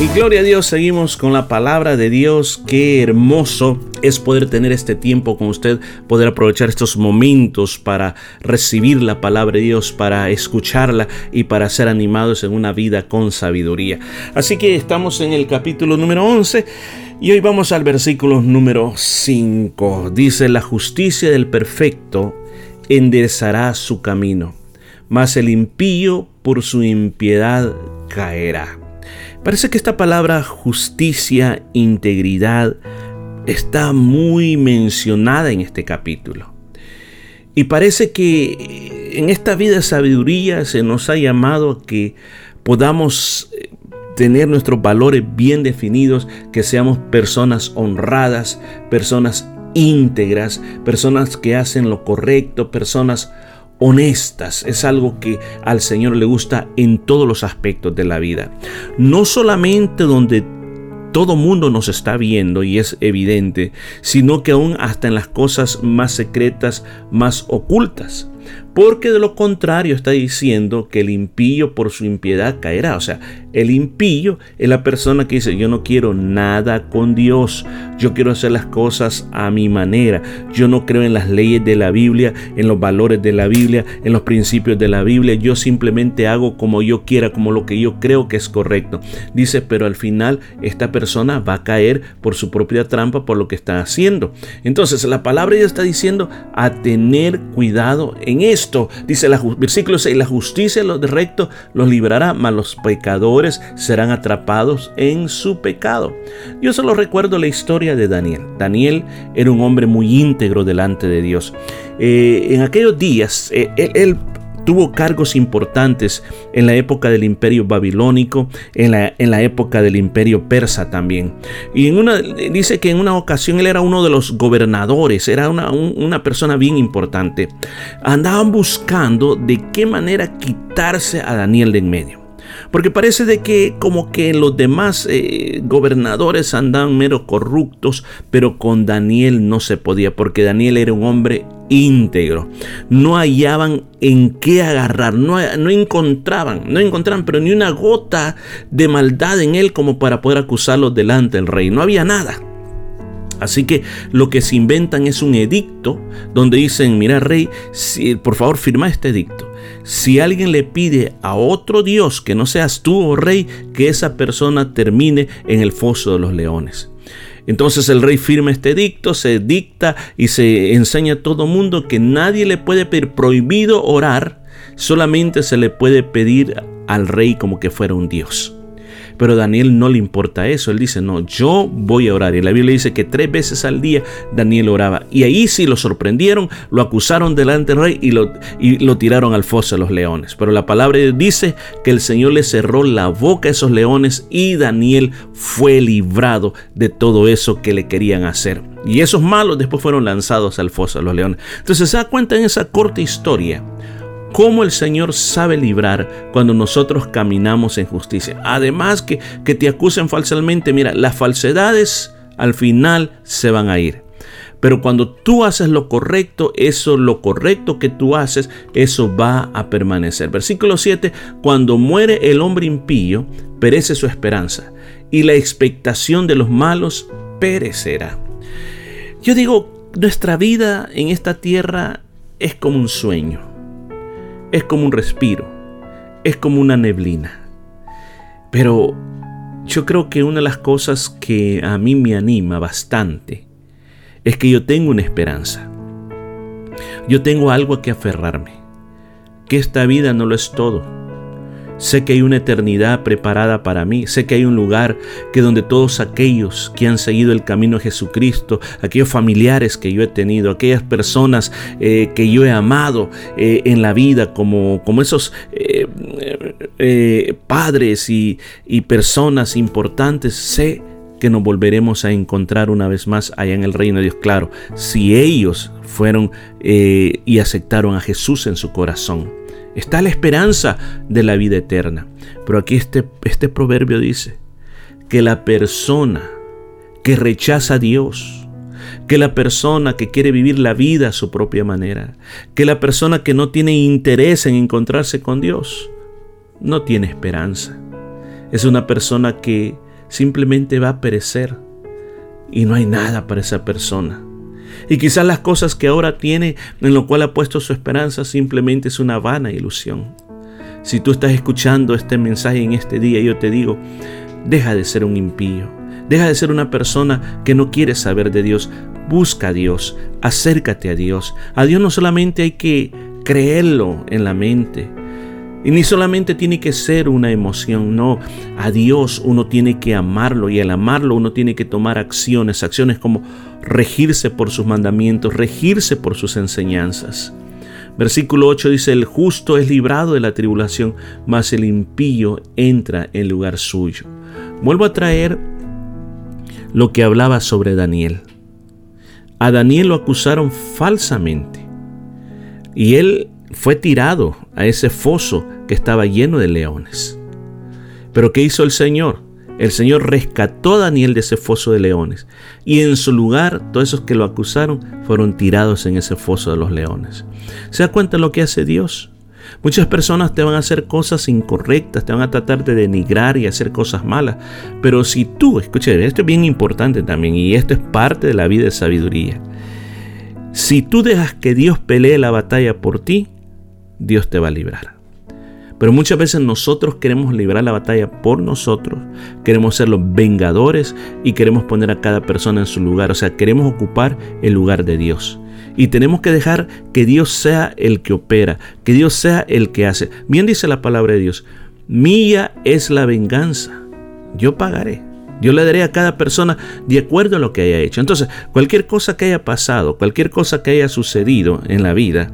Y gloria a Dios, seguimos con la palabra de Dios. Qué hermoso es poder tener este tiempo con usted, poder aprovechar estos momentos para recibir la palabra de Dios, para escucharla y para ser animados en una vida con sabiduría. Así que estamos en el capítulo número 11 y hoy vamos al versículo número 5. Dice, la justicia del perfecto enderezará su camino, mas el impío por su impiedad caerá. Parece que esta palabra justicia, integridad, está muy mencionada en este capítulo. Y parece que en esta vida de sabiduría se nos ha llamado a que podamos eh, tener nuestros valores bien definidos, que seamos personas honradas, personas íntegras, personas que hacen lo correcto, personas honestas. Es algo que al Señor le gusta en todos los aspectos de la vida. No solamente donde todo mundo nos está viendo y es evidente, sino que aún hasta en las cosas más secretas, más ocultas. Porque de lo contrario está diciendo que el impío por su impiedad caerá. O sea, el impío es la persona que dice, yo no quiero nada con Dios, yo quiero hacer las cosas a mi manera, yo no creo en las leyes de la Biblia, en los valores de la Biblia, en los principios de la Biblia, yo simplemente hago como yo quiera, como lo que yo creo que es correcto. Dice, pero al final esta persona va a caer por su propia trampa, por lo que está haciendo. Entonces la palabra ya está diciendo a tener cuidado en esto. Dice el versículo 6, la justicia de los rectos los librará, mas los pecadores serán atrapados en su pecado. Yo solo recuerdo la historia de Daniel. Daniel era un hombre muy íntegro delante de Dios. Eh, en aquellos días, eh, él, tuvo cargos importantes en la época del imperio babilónico, en la, en la, época del imperio persa también. Y en una, dice que en una ocasión él era uno de los gobernadores, era una, una persona bien importante. Andaban buscando de qué manera quitarse a Daniel de en medio. Porque parece de que como que los demás eh, gobernadores andaban mero corruptos, pero con Daniel no se podía, porque Daniel era un hombre íntegro. No hallaban en qué agarrar, no, no, encontraban, no encontraban, pero ni una gota de maldad en él como para poder acusarlo delante del rey. No había nada. Así que lo que se inventan es un edicto donde dicen, mira rey, si, por favor firma este edicto si alguien le pide a otro Dios que no seas tú, oh rey, que esa persona termine en el foso de los leones. Entonces el rey firma este dicto, se dicta y se enseña a todo mundo que nadie le puede pedir prohibido orar, solamente se le puede pedir al rey como que fuera un Dios. Pero a Daniel no le importa eso. Él dice, no, yo voy a orar. Y la Biblia dice que tres veces al día Daniel oraba. Y ahí sí lo sorprendieron, lo acusaron delante del rey y lo, y lo tiraron al foso de los leones. Pero la palabra dice que el Señor le cerró la boca a esos leones y Daniel fue librado de todo eso que le querían hacer. Y esos malos después fueron lanzados al foso de los leones. Entonces se da cuenta en esa corta historia cómo el Señor sabe librar cuando nosotros caminamos en justicia. Además que, que te acusen falsamente, mira, las falsedades al final se van a ir. Pero cuando tú haces lo correcto, eso, lo correcto que tú haces, eso va a permanecer. Versículo 7, cuando muere el hombre impío, perece su esperanza y la expectación de los malos perecerá. Yo digo, nuestra vida en esta tierra es como un sueño es como un respiro, es como una neblina. Pero yo creo que una de las cosas que a mí me anima bastante es que yo tengo una esperanza. Yo tengo algo a que aferrarme, que esta vida no lo es todo, Sé que hay una eternidad preparada para mí. Sé que hay un lugar que donde todos aquellos que han seguido el camino de Jesucristo, aquellos familiares que yo he tenido, aquellas personas eh, que yo he amado eh, en la vida, como, como esos eh, padres y, y personas importantes, sé que nos volveremos a encontrar una vez más allá en el reino de Dios. Claro, si ellos fueron y aceptaron a Jesús en su corazón. Está la esperanza de la vida eterna. Pero aquí este, este proverbio dice que la persona que rechaza a Dios, que la persona que quiere vivir la vida a su propia manera, que la persona que no tiene interés en encontrarse con Dios, no tiene esperanza. Es una persona que simplemente va a perecer y no hay nada para esa persona. Y quizás las cosas que ahora tiene, en lo cual ha puesto su esperanza, simplemente es una vana ilusión. Si tú estás escuchando este mensaje en este día, yo te digo, deja de ser un impío. Deja de ser una persona que no quiere saber de Dios. Busca a Dios, acércate a Dios. A Dios no solamente hay que creerlo en la mente, y ni solamente tiene que ser una emoción, no. A Dios uno tiene que amarlo y al amarlo uno tiene que tomar acciones, acciones como regirse por sus mandamientos, regirse por sus enseñanzas. Versículo 8 dice, el justo es librado de la tribulación, mas el impío entra en lugar suyo. Vuelvo a traer lo que hablaba sobre Daniel. A Daniel lo acusaron falsamente y él fue tirado a ese foso que estaba lleno de leones. Pero ¿qué hizo el Señor? El Señor rescató a Daniel de ese foso de leones y en su lugar todos esos que lo acusaron fueron tirados en ese foso de los leones. ¿Se da cuenta lo que hace Dios? Muchas personas te van a hacer cosas incorrectas, te van a tratar de denigrar y hacer cosas malas. Pero si tú, escuche, esto es bien importante también y esto es parte de la vida de sabiduría. Si tú dejas que Dios pelee la batalla por ti, Dios te va a librar. Pero muchas veces nosotros queremos librar la batalla por nosotros, queremos ser los vengadores y queremos poner a cada persona en su lugar, o sea, queremos ocupar el lugar de Dios. Y tenemos que dejar que Dios sea el que opera, que Dios sea el que hace. Bien dice la palabra de Dios, mía es la venganza, yo pagaré. Yo le daré a cada persona de acuerdo a lo que haya hecho. Entonces, cualquier cosa que haya pasado, cualquier cosa que haya sucedido en la vida,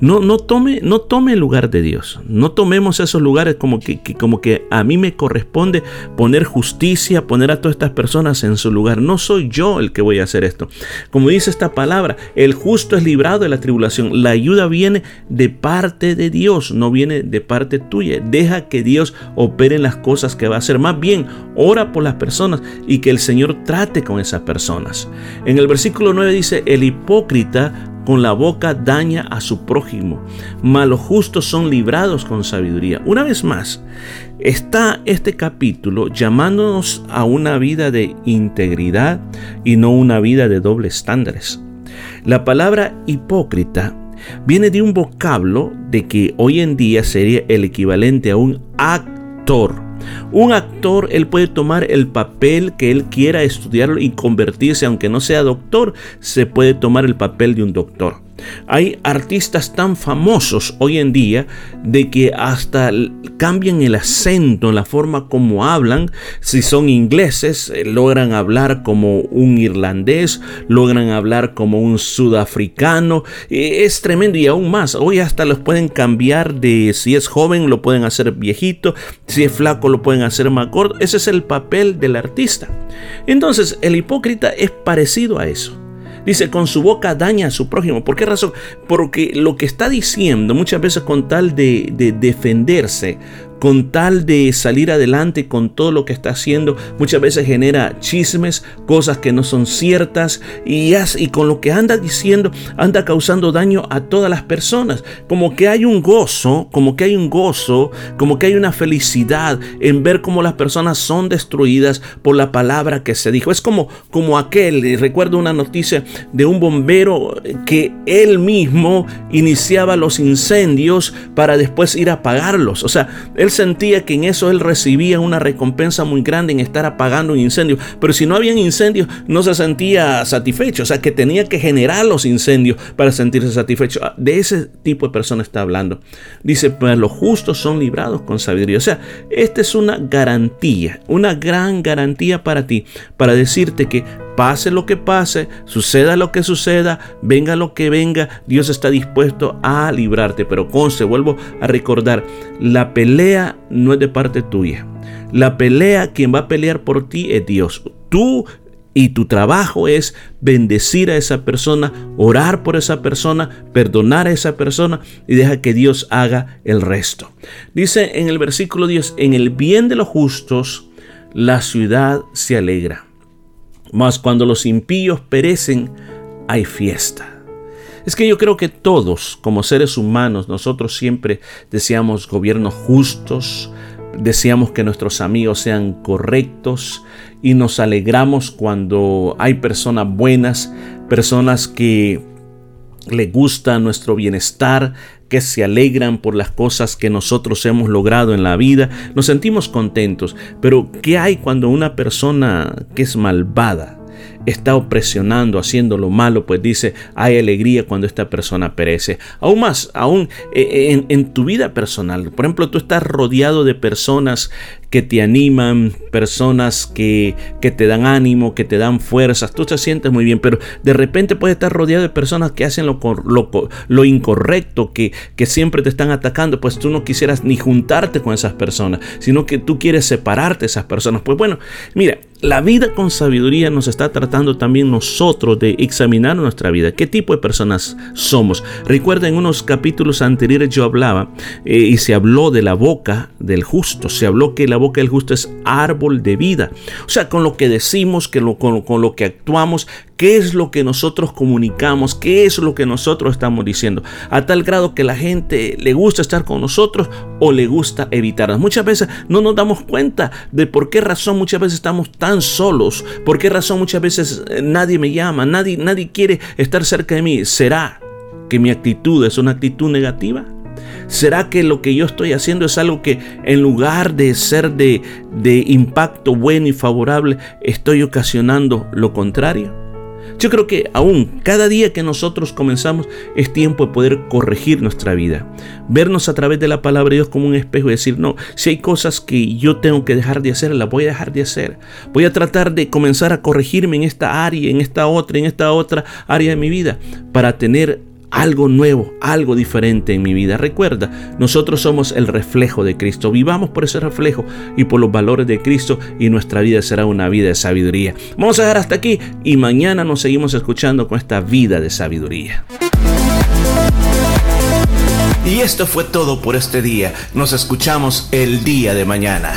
no, no, tome, no tome el lugar de Dios. No tomemos esos lugares como que, como que a mí me corresponde poner justicia, poner a todas estas personas en su lugar. No soy yo el que voy a hacer esto. Como dice esta palabra, el justo es librado de la tribulación. La ayuda viene de parte de Dios, no viene de parte tuya. Deja que Dios opere en las cosas que va a hacer. Más bien, ora por las personas y que el Señor trate con esas personas. En el versículo 9 dice, el hipócrita con la boca daña a su prójimo, mas los justos son librados con sabiduría. Una vez más, está este capítulo llamándonos a una vida de integridad y no una vida de doble estándares. La palabra hipócrita viene de un vocablo de que hoy en día sería el equivalente a un actor un actor, él puede tomar el papel que él quiera estudiar y convertirse, aunque no sea doctor, se puede tomar el papel de un doctor. Hay artistas tan famosos hoy en día de que hasta cambian el acento, la forma como hablan. Si son ingleses, eh, logran hablar como un irlandés, logran hablar como un sudafricano. Es tremendo y aún más. Hoy hasta los pueden cambiar de si es joven, lo pueden hacer viejito, si es flaco, lo pueden hacer más corto. Ese es el papel del artista. Entonces, el hipócrita es parecido a eso. Dice, con su boca daña a su prójimo. ¿Por qué razón? Porque lo que está diciendo muchas veces con tal de, de defenderse con tal de salir adelante con todo lo que está haciendo, muchas veces genera chismes, cosas que no son ciertas y, y con lo que anda diciendo anda causando daño a todas las personas. Como que hay un gozo, como que hay un gozo, como que hay una felicidad en ver cómo las personas son destruidas por la palabra que se dijo. Es como, como aquel, recuerdo una noticia de un bombero que él mismo iniciaba los incendios para después ir a apagarlos. O sea, él sentía que en eso él recibía una recompensa muy grande en estar apagando un incendio. Pero si no habían incendios, no se sentía satisfecho. O sea, que tenía que generar los incendios para sentirse satisfecho. Ah, de ese tipo de persona está hablando. Dice, pues los justos son librados con sabiduría. O sea, esta es una garantía, una gran garantía para ti, para decirte que pase lo que pase, suceda lo que suceda, venga lo que venga, Dios está dispuesto a librarte. Pero conste, vuelvo a recordar, la pelea no es de parte tuya. La pelea, quien va a pelear por ti es Dios. Tú y tu trabajo es bendecir a esa persona, orar por esa persona, perdonar a esa persona y deja que Dios haga el resto. Dice en el versículo 10, en el bien de los justos, la ciudad se alegra. Mas cuando los impíos perecen, hay fiesta. Es que yo creo que todos, como seres humanos, nosotros siempre deseamos gobiernos justos, deseamos que nuestros amigos sean correctos y nos alegramos cuando hay personas buenas, personas que le gusta nuestro bienestar, que se alegran por las cosas que nosotros hemos logrado en la vida, nos sentimos contentos. Pero ¿qué hay cuando una persona que es malvada, está opresionando, haciendo lo malo, pues dice, hay alegría cuando esta persona perece. Aún más, aún eh, en, tu vida personal, por ejemplo, tú estás rodeado de personas que te animan, personas que, que te dan ánimo, que te dan fuerzas, tú te sientes muy bien, pero de repente puedes estar rodeado de personas que hacen lo, lo, lo incorrecto, que, que siempre te están atacando, pues tú no quisieras ni juntarte con esas personas, sino que tú quieres separarte de esas personas. Pues bueno, mira, la vida con sabiduría nos está tratando también nosotros de examinar nuestra vida. ¿Qué tipo de personas somos? Recuerda en unos capítulos anteriores yo hablaba eh, y se habló de la boca del justo. Se habló que la boca del justo es árbol de vida. O sea, con lo que decimos, que lo, con, con lo que actuamos, qué es lo que nosotros comunicamos, qué es lo que nosotros estamos diciendo, a tal grado que la gente le gusta estar con nosotros o le gusta evitarnos. Muchas veces no nos damos cuenta de por qué razón muchas veces estamos tan solos, por qué razón muchas veces eh, nadie me llama, nadie, nadie quiere estar cerca de mí. ¿Será que mi actitud es una actitud negativa? ¿Será que lo que yo estoy haciendo es algo que en lugar de ser de, de impacto bueno y favorable, estoy ocasionando lo contrario? Yo creo que aún cada día que nosotros comenzamos es tiempo de poder corregir nuestra vida. Vernos a través de la palabra de Dios como un espejo y decir, no, si hay cosas que yo tengo que dejar de hacer, las voy a dejar de hacer. Voy a tratar de comenzar a corregirme en esta área, en esta otra, en esta otra área de mi vida para tener algo nuevo, algo diferente en mi vida. Recuerda, nosotros somos el reflejo de Cristo. Vivamos por ese reflejo y por los valores de Cristo y nuestra vida será una vida de sabiduría. Vamos a dejar hasta aquí y mañana nos seguimos escuchando con esta vida de sabiduría. Y esto fue todo por este día. Nos escuchamos el día de mañana.